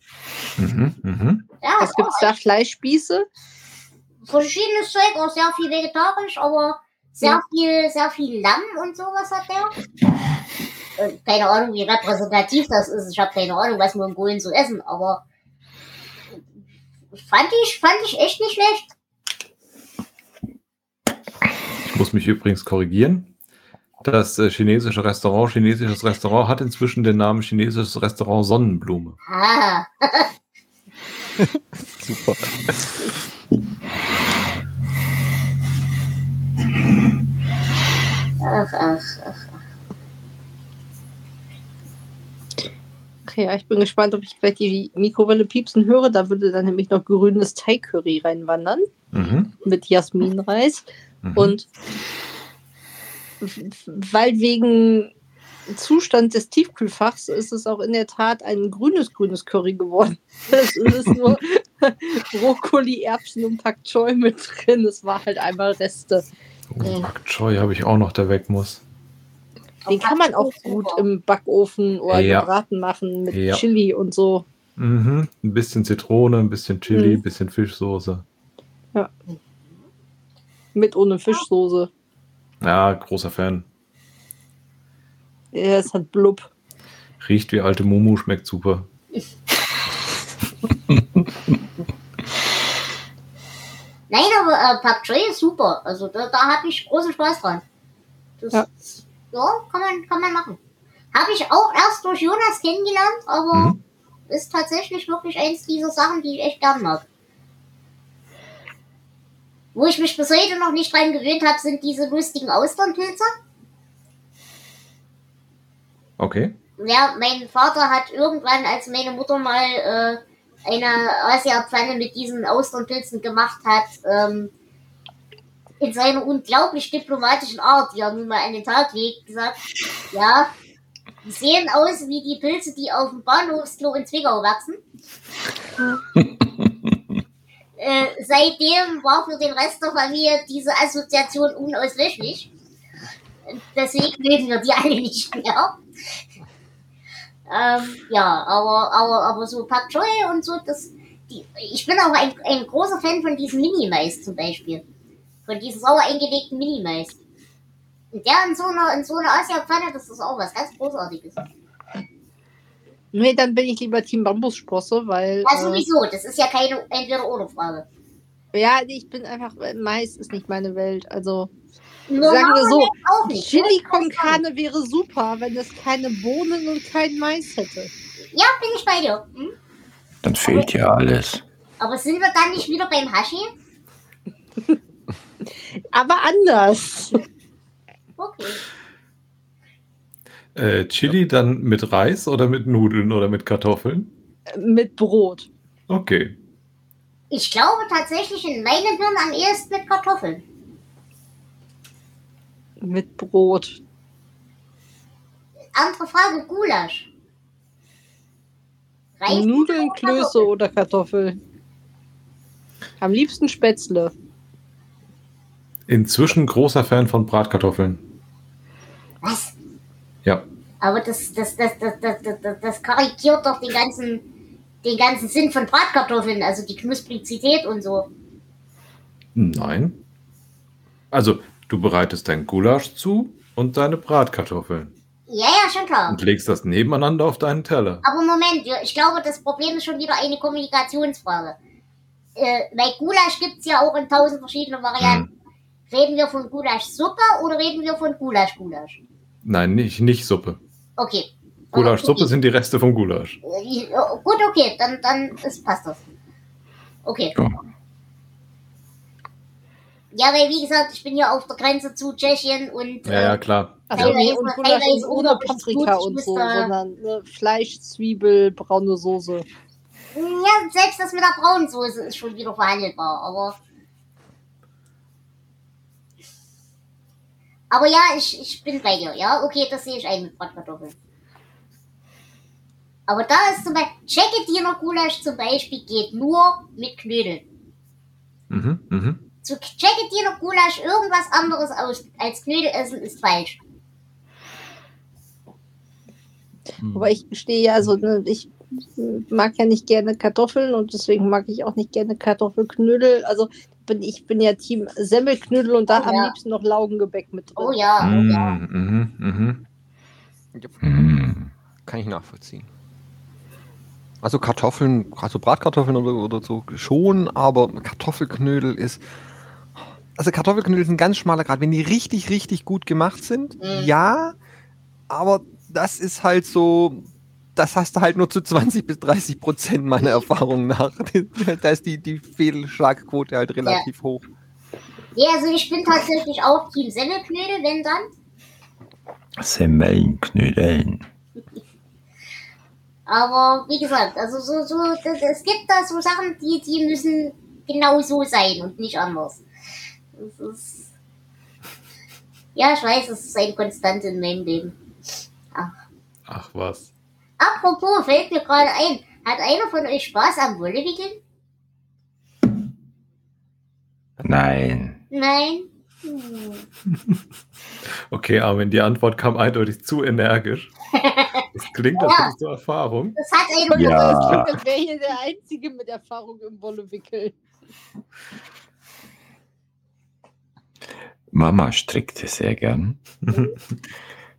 Speaker 2: Mhm, mhm.
Speaker 1: Ja,
Speaker 4: Was
Speaker 1: ist
Speaker 4: gibt's da? Fleischspieße?
Speaker 1: verschiedenes Zeug, auch sehr viel vegetarisch, aber sehr viel, sehr viel Lamm und sowas hat der. Äh, Keine Ahnung, wie repräsentativ das ist. Ich habe keine Ahnung, was Mongolen so essen, aber fand ich, fand ich echt nicht schlecht.
Speaker 2: Ich muss mich übrigens korrigieren. Das äh, chinesische Restaurant, chinesisches Restaurant, hat inzwischen den Namen chinesisches Restaurant Sonnenblume.
Speaker 1: Ah,
Speaker 5: Super.
Speaker 1: Ach, ach, ach.
Speaker 4: Okay, ja, ich bin gespannt, ob ich gleich die Mikrowelle piepsen höre. Da würde dann nämlich noch grünes Thai-Curry reinwandern
Speaker 2: Mhm.
Speaker 4: mit Jasminreis.
Speaker 2: Mhm.
Speaker 4: Und weil wegen Zustand des Tiefkühlfachs ist es auch in der Tat ein grünes, grünes Curry geworden. Es ist nur Brokkoli, Erbsen und Pak Choi mit drin. Es war halt einmal Reste.
Speaker 2: oh, Pak Choi habe ich auch noch, der weg muss.
Speaker 4: Den kann man auch gut im Backofen oder
Speaker 2: Ja.
Speaker 4: gebraten machen mit
Speaker 2: Ja.
Speaker 4: Chili und so.
Speaker 2: Mhm. Ein bisschen Zitrone, ein bisschen Chili,
Speaker 4: Mhm.
Speaker 2: ein bisschen Fischsoße.
Speaker 4: Mit ohne Fischsoße.
Speaker 2: Ja, großer Fan.
Speaker 4: Ja, es hat Blub.
Speaker 2: Riecht wie alte Mumu, schmeckt super.
Speaker 1: Nein, aber äh, Choi ist super. Also da, da habe ich großen Spaß dran. Das,
Speaker 4: Ja.
Speaker 1: ja. kann man, kann man machen. Habe ich auch erst durch Jonas kennengelernt, aber
Speaker 2: Mhm.
Speaker 1: ist tatsächlich wirklich eins dieser Sachen, die ich echt gern mag. Wo ich mich bis heute noch nicht dran gewöhnt habe, sind diese lustigen Austernpilze.
Speaker 2: Okay.
Speaker 1: Ja, mein Vater hat irgendwann, als meine Mutter mal äh, eine Asia-Pfanne mit diesen Austernpilzen gemacht hat, ähm, in seiner unglaublich diplomatischen Art, die er nun mal an den Tag legt, gesagt, ja, die sehen aus wie die Pilze, die auf dem Bahnhofsklo in Zwickau wachsen. äh, seitdem war für den Rest der Familie diese Assoziation unauslöschlich. Deswegen mögen wir die alle nicht mehr. Ähm, ja, aber, aber, aber so Pak Choi und so, das, die, ich bin auch ein, ein großer Fan von diesem Mini-Mais zum Beispiel. Von diesem sauer eingelegten Mini-Mais. Und der in so einer, in so einer Asia-Pfanne, das ist auch was ganz Großartiges.
Speaker 4: Nee, dann bin ich lieber Team Bambussprosse, weil.
Speaker 1: Ja,
Speaker 4: äh,
Speaker 1: sowieso, das ist ja keine Entweder-Oder-Frage.
Speaker 4: ja, ich bin einfach. Mais ist nicht meine Welt. Also. Sagen wir so,
Speaker 1: auch nicht.
Speaker 4: Chili
Speaker 1: ne?
Speaker 4: con Carne wäre super, wenn es keine Bohnen und kein Mais hätte.
Speaker 1: Ja, bin ich bei dir. Hm?
Speaker 3: Dann fehlt ja alles.
Speaker 1: Aber sind wir dann nicht wieder beim Hashi?
Speaker 4: Aber anders.
Speaker 1: Okay.
Speaker 2: Äh, Chili dann mit Reis oder mit Nudeln oder mit Kartoffeln?
Speaker 4: Mit Brot.
Speaker 2: Okay.
Speaker 1: Ich glaube tatsächlich in meinem Hirn am ehesten mit Kartoffeln.
Speaker 4: Mit Brot.
Speaker 1: Andere Frage, Gulasch. Reis
Speaker 4: Nudeln,
Speaker 1: oder
Speaker 4: Klöße
Speaker 1: Kartoffeln?
Speaker 4: oder Kartoffeln. Am liebsten Spätzle.
Speaker 2: Inzwischen großer Fan von Bratkartoffeln.
Speaker 1: Was?
Speaker 2: Ja.
Speaker 1: Aber das, das, das, das, das, das, das, karikiert doch den ganzen, den ganzen Sinn von Bratkartoffeln, also die Knusprigität und so.
Speaker 2: Nein. Also, du bereitest dein Gulasch zu und deine Bratkartoffeln
Speaker 1: Ja, ja, schon klar.
Speaker 2: und legst das nebeneinander auf deinen Teller.
Speaker 1: Aber Moment, ich glaube, das Problem ist schon wieder eine Kommunikationsfrage. Äh, bei Gulasch gibt's ja auch in tausend verschiedene Varianten. Reden wir von Gulaschsuppe oder reden wir von Gulasch-Gulasch?
Speaker 2: Nein, nicht, nicht Suppe.
Speaker 1: Okay.
Speaker 2: Gulaschsuppe
Speaker 1: Okay.
Speaker 2: sind die Reste vom Gulasch.
Speaker 1: Äh, Gut, okay, dann, dann ist, passt das. Okay.
Speaker 3: Ja.
Speaker 1: Ja, weil wie gesagt, ich bin hier auf der Grenze zu Tschechien und
Speaker 2: Ja, ja,
Speaker 1: äh,
Speaker 2: klar.
Speaker 4: Also nee,
Speaker 1: Teilweise-
Speaker 4: und Gulasch ohne Paprika und so, sondern ne, Fleisch, Zwiebel, braune Soße.
Speaker 1: ja, selbst das mit der Braunsoße ist schon wieder verhandelbar, aber. Aber ja, ich, ich bin bei dir, ja, okay, das sehe ich ein mit Bratkartoffeln. Aber da ist zum Beispiel, Checketiner Gulasch zum Beispiel geht nur mit Knödeln.
Speaker 2: Mhm, mhm.
Speaker 1: Zu Checketiner Gulasch irgendwas anderes aus, als Knödel essen ist falsch.
Speaker 4: Aber ich gestehe ja, also ne, ich mag ja nicht gerne Kartoffeln und deswegen mag ich auch nicht gerne Kartoffelknödel. Also bin, ich bin ja Team Semmelknödel und da
Speaker 1: Oh,
Speaker 4: am
Speaker 1: ja.
Speaker 4: liebsten noch Laugengebäck mit drin.
Speaker 1: Oh ja, oh ja.
Speaker 2: Mhm, mhm, mhm.
Speaker 3: Mm.
Speaker 5: Kann ich nachvollziehen. Also Kartoffeln, also Bratkartoffeln oder, oder so schon, aber Kartoffelknödel ist. Also Kartoffelknödel sind ganz schmaler Grad. Wenn die richtig, richtig gut gemacht sind,
Speaker 1: Mhm.
Speaker 5: ja, aber das ist halt so, das hast du halt nur zu 20 bis 30 Prozent meiner Erfahrung nach. da ist die, die Fehlschlagquote halt relativ hoch.
Speaker 1: Ja, also ich bin tatsächlich auch Team Semmelknödel, wenn dann.
Speaker 3: Semmelnknödeln.
Speaker 1: Aber wie gesagt, also so, so, das, es gibt da so Sachen, die, die müssen genau so sein und nicht anders. Das ist. Ja, ich weiß, es ist eine Konstante in meinem Leben.
Speaker 2: Ach was.
Speaker 1: Apropos, fällt mir gerade ein, hat einer von euch Spaß am Wollewickeln?
Speaker 3: Nein.
Speaker 1: Nein? Hm.
Speaker 2: Okay, Armin, die Antwort kam eindeutig zu energisch. Das klingt, als
Speaker 1: Ja.
Speaker 2: hättest du Erfahrung.
Speaker 1: Das hat einer
Speaker 3: Ja.
Speaker 1: von euch.
Speaker 4: Ich wäre hier der Einzige mit Erfahrung im Wollewickeln.
Speaker 3: Mama strickte sehr gern.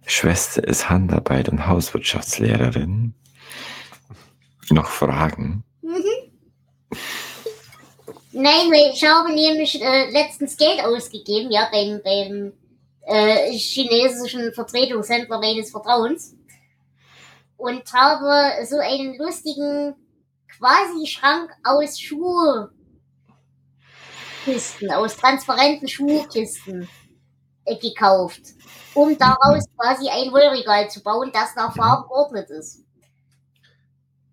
Speaker 3: Schwester ist Handarbeit- und Hauswirtschaftslehrerin. Noch Fragen?
Speaker 1: Nein, weil ich habe nämlich äh, letztens Geld ausgegeben, ja, beim, beim äh, chinesischen Vertretungshändler meines Vertrauens. Und habe so einen lustigen quasi Schrank aus Schuhkisten, aus transparenten Schuhkisten äh, gekauft, um daraus quasi ein Wollregal zu bauen, das nach Farben geordnet ist.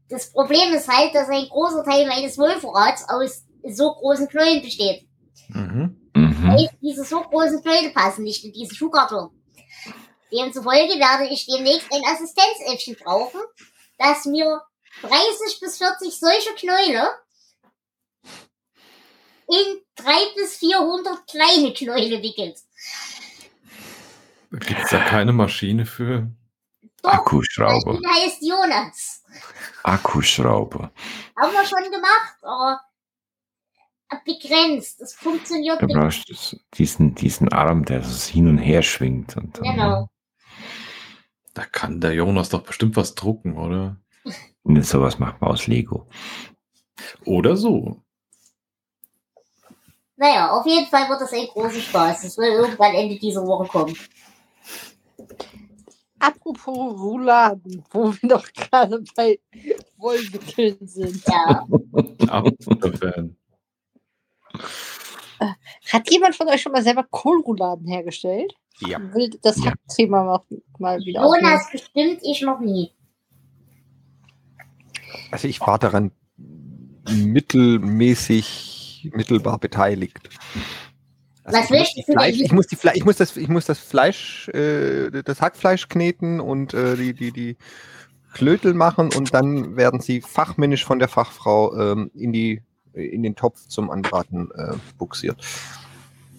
Speaker 1: Das Problem ist halt, dass ein großer Teil meines Wollvorrats aus so großen Knollen besteht.
Speaker 2: Mhm.
Speaker 3: Mhm.
Speaker 1: Heißt, diese so großen Knollen passen nicht in diesen Schuhkarton. Demzufolge werde ich demnächst ein Assistenzäffchen brauchen, das mir 30 bis 40 solche Knäule in 3 bis 400 kleine Knäule wickelt.
Speaker 2: Gibt es da keine Maschine für?
Speaker 1: Doch, das
Speaker 3: Akkuschrauber.
Speaker 1: Ding heißt Jonas.
Speaker 3: Akkuschrauber.
Speaker 1: Haben wir schon gemacht, aber begrenzt. Es funktioniert
Speaker 3: Du
Speaker 1: nicht.
Speaker 3: brauchst das- diesen, diesen Arm, der so hin und her schwingt. Und dann,
Speaker 1: Genau.
Speaker 2: Da kann der Jonas doch bestimmt was drucken, oder?
Speaker 3: Und sowas macht man aus Lego.
Speaker 2: Oder so.
Speaker 1: Naja, auf jeden Fall wird das ein großer Spaß. Es wird irgendwann Ende dieser Woche kommen.
Speaker 4: Apropos Rouladen, wo wir doch gerade bei Wollwickeln sind.
Speaker 1: Ja.
Speaker 2: Absoluter Fan.
Speaker 4: Hat jemand von euch schon mal selber Kohlrouladen hergestellt?
Speaker 5: Ja.
Speaker 4: Will das
Speaker 3: Ja.
Speaker 4: Hackthema mal, mal wieder aufnehmen?
Speaker 1: Jonas bestimmt, ich noch nie.
Speaker 5: Also ich war daran mittelmäßig, mittelbar beteiligt. Also
Speaker 1: Was
Speaker 5: ich, muss
Speaker 1: willst du
Speaker 5: Fleisch,
Speaker 1: hier?
Speaker 5: ich, muss die Fle ich muss das, ich muss das Fleisch, äh, das Hackfleisch kneten und äh, die, die, die Klötel machen und dann werden sie fachmännisch von der Fachfrau ähm, in die in den Topf zum Anbraten äh, buxiert.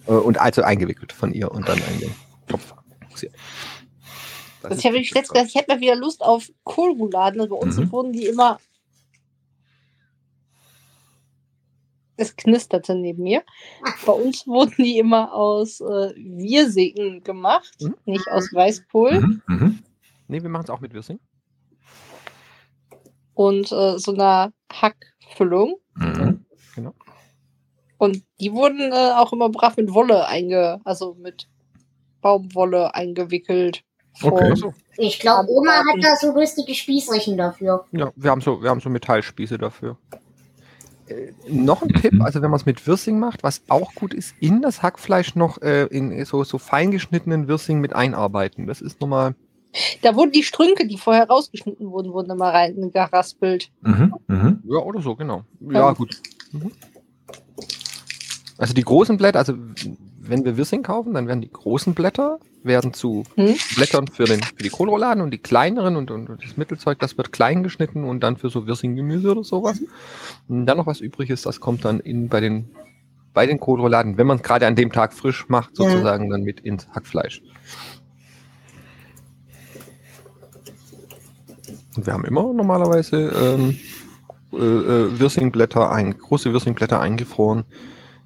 Speaker 5: Äh, und also eingewickelt von ihr und dann in den Topf buxiert. Das
Speaker 4: ich habe ich letztens gedacht, ich hätte mal wieder Lust auf Kohlrouladen. Also bei uns
Speaker 2: Mhm.
Speaker 4: wurden die immer. Es knisterte neben mir. Bei uns wurden die immer aus äh, Wirsingen gemacht,
Speaker 5: Mhm.
Speaker 4: nicht aus Weißkohl.
Speaker 2: Mhm. Mhm.
Speaker 5: Nee, wir machen es auch mit Würsing.
Speaker 4: Und äh, so einer Hackfüllung.
Speaker 2: Mhm.
Speaker 4: Und die wurden äh, auch immer brav mit Wolle einge, also mit Baumwolle eingewickelt.
Speaker 2: Okay.
Speaker 1: Ich glaube, Oma hat da so lustige Spießerchen dafür.
Speaker 5: Ja, wir haben so, wir haben so Metallspieße dafür. Äh, noch ein
Speaker 3: Mhm.
Speaker 5: Tipp, also wenn man es mit Wirsing macht, was auch gut ist, in das Hackfleisch noch äh, in so, so fein geschnittenen Wirsing mit einarbeiten. Das ist nochmal,
Speaker 4: Da wurden die Strünke, die vorher rausgeschnitten wurden, wurden immer reingeraspelt.
Speaker 2: Mhm. Mhm.
Speaker 5: ja, oder so, genau. Ja,
Speaker 4: Ja.
Speaker 5: gut. Mhm. Also die großen Blätter, also wenn wir Wirsing kaufen, dann werden die großen Blätter werden zu
Speaker 4: Hm?
Speaker 5: Blättern für, den, für die Kohlrouladen und die kleineren und, und das Mittelzeug, das wird klein geschnitten und dann für so Wirsing-Gemüse oder sowas. Und dann noch was übrig ist, das kommt dann in, bei den, bei den Kohlrouladen, wenn man es gerade an dem Tag frisch macht,
Speaker 1: Ja.
Speaker 5: sozusagen dann mit ins Hackfleisch. Und wir haben immer normalerweise ähm, äh, äh, Wirsingblätter, ein, große Wirsingblätter eingefroren,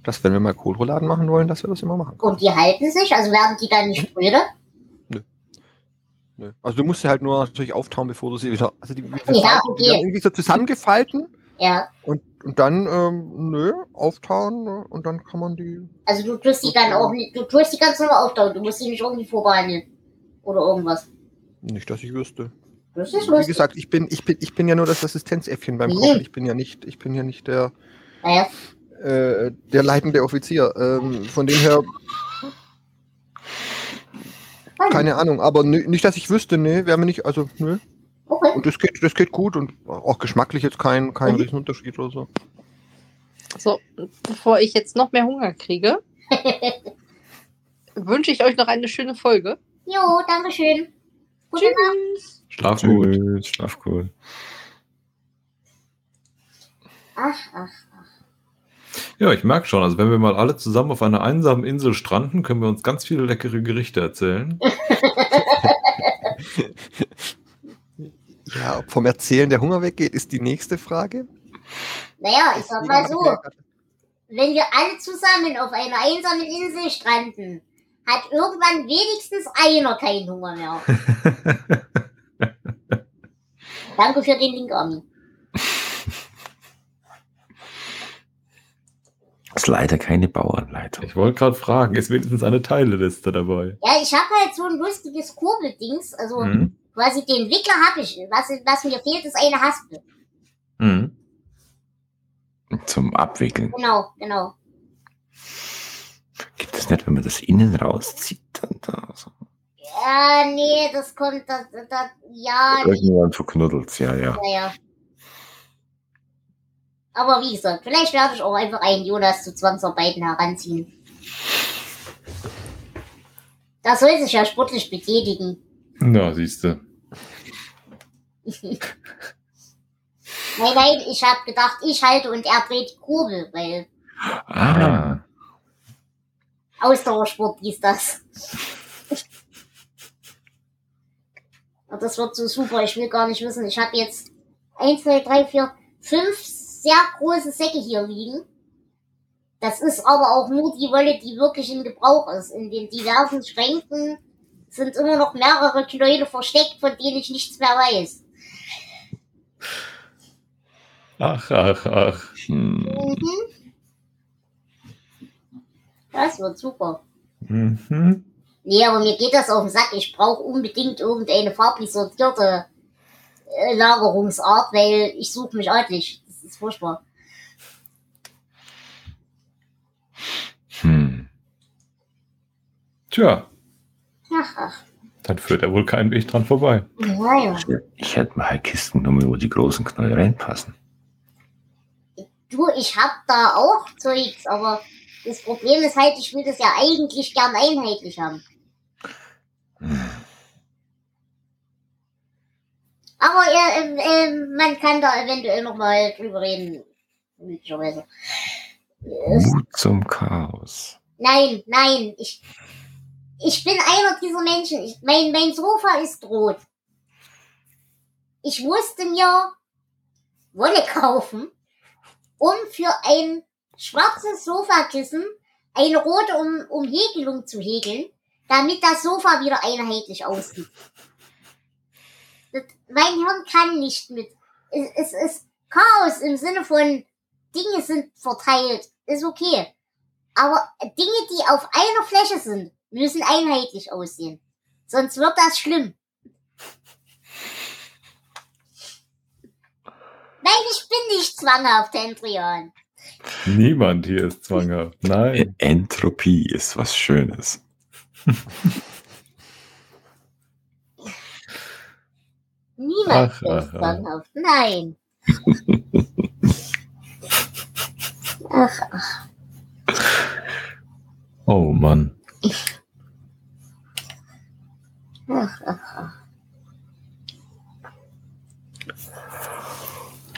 Speaker 5: dass wenn wir mal Kohlrouladen machen wollen, dass wir das immer machen.
Speaker 1: Und die halten sich, also werden die dann nicht spröde?
Speaker 5: Nö. Also du musst sie halt nur natürlich auftauen, bevor du sie wieder. Also die, die,
Speaker 1: Ja,
Speaker 5: die
Speaker 1: okay.
Speaker 5: irgendwie so zusammengefalten
Speaker 1: Ja.
Speaker 5: und, und dann, ähm, nö, auftauen ne, und dann kann man die.
Speaker 1: Also du tust die dann auch nicht, du tust die ganz normal auftauen, du musst die nicht irgendwie vorbehandeln. Oder irgendwas.
Speaker 5: Nicht, dass ich wüsste.
Speaker 1: Das ist
Speaker 5: Wie
Speaker 1: lustig.
Speaker 5: gesagt, ich bin, ich bin, ich bin ja nur das Assistenzäffchen beim
Speaker 1: Mhm.
Speaker 5: Kochen. Ich bin ja nicht, ich bin ja nicht der,
Speaker 1: Naja,
Speaker 5: äh, der leitende Offizier. Ähm, von dem her, keine Ahnung. Aber nö, nicht, dass ich wüsste, nee, wäre mir nicht, also nö.
Speaker 1: Okay.
Speaker 5: Und das geht, das geht gut und auch geschmacklich jetzt kein, kein
Speaker 1: Mhm.
Speaker 5: Riesenunterschied oder so.
Speaker 4: So, bevor ich jetzt noch mehr Hunger kriege, wünsche ich euch noch eine schöne Folge.
Speaker 1: Jo, dankeschön. Gute Nacht.
Speaker 4: Tschüss.
Speaker 2: Schlaf gut.
Speaker 3: Schlaf gut.
Speaker 1: Ach, ach.
Speaker 2: Ja, ich merke schon, also wenn wir mal alle zusammen auf einer einsamen Insel stranden, können wir uns ganz viele leckere Gerichte erzählen.
Speaker 5: Ja, ob vom Erzählen der Hunger weggeht, ist die nächste Frage.
Speaker 1: Naja, ich sag mal so, wenn wir alle zusammen auf einer einsamen Insel stranden, hat irgendwann wenigstens einer keinen Hunger mehr. Danke für den Link, Armin.
Speaker 3: Ist leider keine Bauanleitung.
Speaker 2: Ich wollte gerade fragen, ist wenigstens eine Teileliste dabei?
Speaker 1: Ja, ich habe halt so ein lustiges Kurbeldings, also
Speaker 2: Mhm.
Speaker 1: quasi den Wickler habe ich. Was, was mir fehlt, ist eine Haspel.
Speaker 2: Mhm.
Speaker 3: Zum Abwickeln.
Speaker 1: Genau, genau.
Speaker 3: Gibt es nicht, wenn man das innen rauszieht? Dann da so.
Speaker 1: Ja, nee, das kommt, das, das, ja, nee,
Speaker 3: Irgendwann verknuddelt ja, ja.
Speaker 1: naja. Aber wie gesagt, vielleicht werde ich auch einfach einen Jonas zu Zwangsarbeiten heranziehen. Das soll sich ja sportlich betätigen.
Speaker 2: Na, siehst du.
Speaker 1: Nein, nein, ich habe gedacht, ich halte und er dreht die Kurbel, weil
Speaker 3: Ah,
Speaker 1: Ausdauersport ist das. Das wird so super, ich will gar nicht wissen. Ich habe jetzt 1, 2, 3, 4, 5 sehr große Säcke hier liegen. Das ist aber auch nur die Wolle, die wirklich in Gebrauch ist. In den diversen Schränken sind immer noch mehrere Knäule versteckt, von denen ich nichts mehr weiß.
Speaker 2: Ach, ach, ach.
Speaker 3: hm.
Speaker 1: Mhm. Das wird super.
Speaker 2: Mhm.
Speaker 1: Nee, aber mir geht das auf den Sack. Ich brauche unbedingt irgendeine farblich sortierte äh, Lagerungsart, weil ich suche mich ordentlich. Ist furchtbar.
Speaker 3: Hm.
Speaker 2: Tja,
Speaker 1: Ach, ach.
Speaker 2: dann führt er wohl keinen Weg dran vorbei.
Speaker 1: Ja, ja.
Speaker 3: Ich hätte mal halt Kisten genommen, wo die großen Knäuel reinpassen.
Speaker 1: Du, ich hab da auch Zeugs, aber das Problem ist halt, ich will das ja eigentlich gern einheitlich haben. Aber äh, ähm, man kann da eventuell nochmal drüber reden. Möglicherweise. Äh,
Speaker 3: Mut zum Chaos.
Speaker 1: Nein, nein, ich, ich bin einer dieser Menschen. Ich, mein, mein Sofa ist rot. Ich musste mir Wolle kaufen, um für ein schwarzes Sofakissen eine rote um Umhäkelung zu häkeln, damit das Sofa wieder einheitlich aussieht. Mein Hirn kann nicht mit. Es, es ist Chaos im Sinne von Dinge sind verteilt. Ist okay. Aber Dinge, die auf einer Fläche sind, müssen einheitlich aussehen. Sonst wird das schlimm. Nein, ich bin nicht zwanghaft, Hendrian.
Speaker 2: Niemand hier ist zwanghaft. Nein.
Speaker 3: Entropie ist was Schönes.
Speaker 1: Niemand
Speaker 2: Ach, ach,
Speaker 1: zwanghaft. Nein. Ach, ach.
Speaker 2: Oh Mann.
Speaker 1: Ach, ach, ach.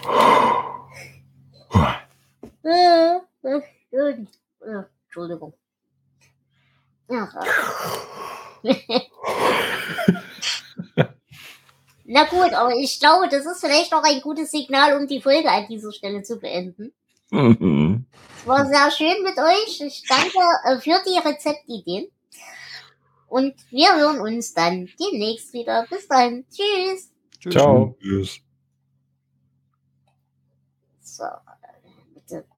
Speaker 1: Entschuldigung. Ach, ach. Na gut, aber ich glaube, das ist vielleicht auch ein gutes Signal, um die Folge an dieser Stelle zu beenden.
Speaker 3: Mhm.
Speaker 1: Es war sehr schön mit euch. Ich danke äh, für die Rezeptideen. Und wir hören uns dann demnächst wieder. Bis dann. Tschüss.
Speaker 5: Tschüss.
Speaker 2: Ciao.
Speaker 3: Tschüss.
Speaker 1: So, bitte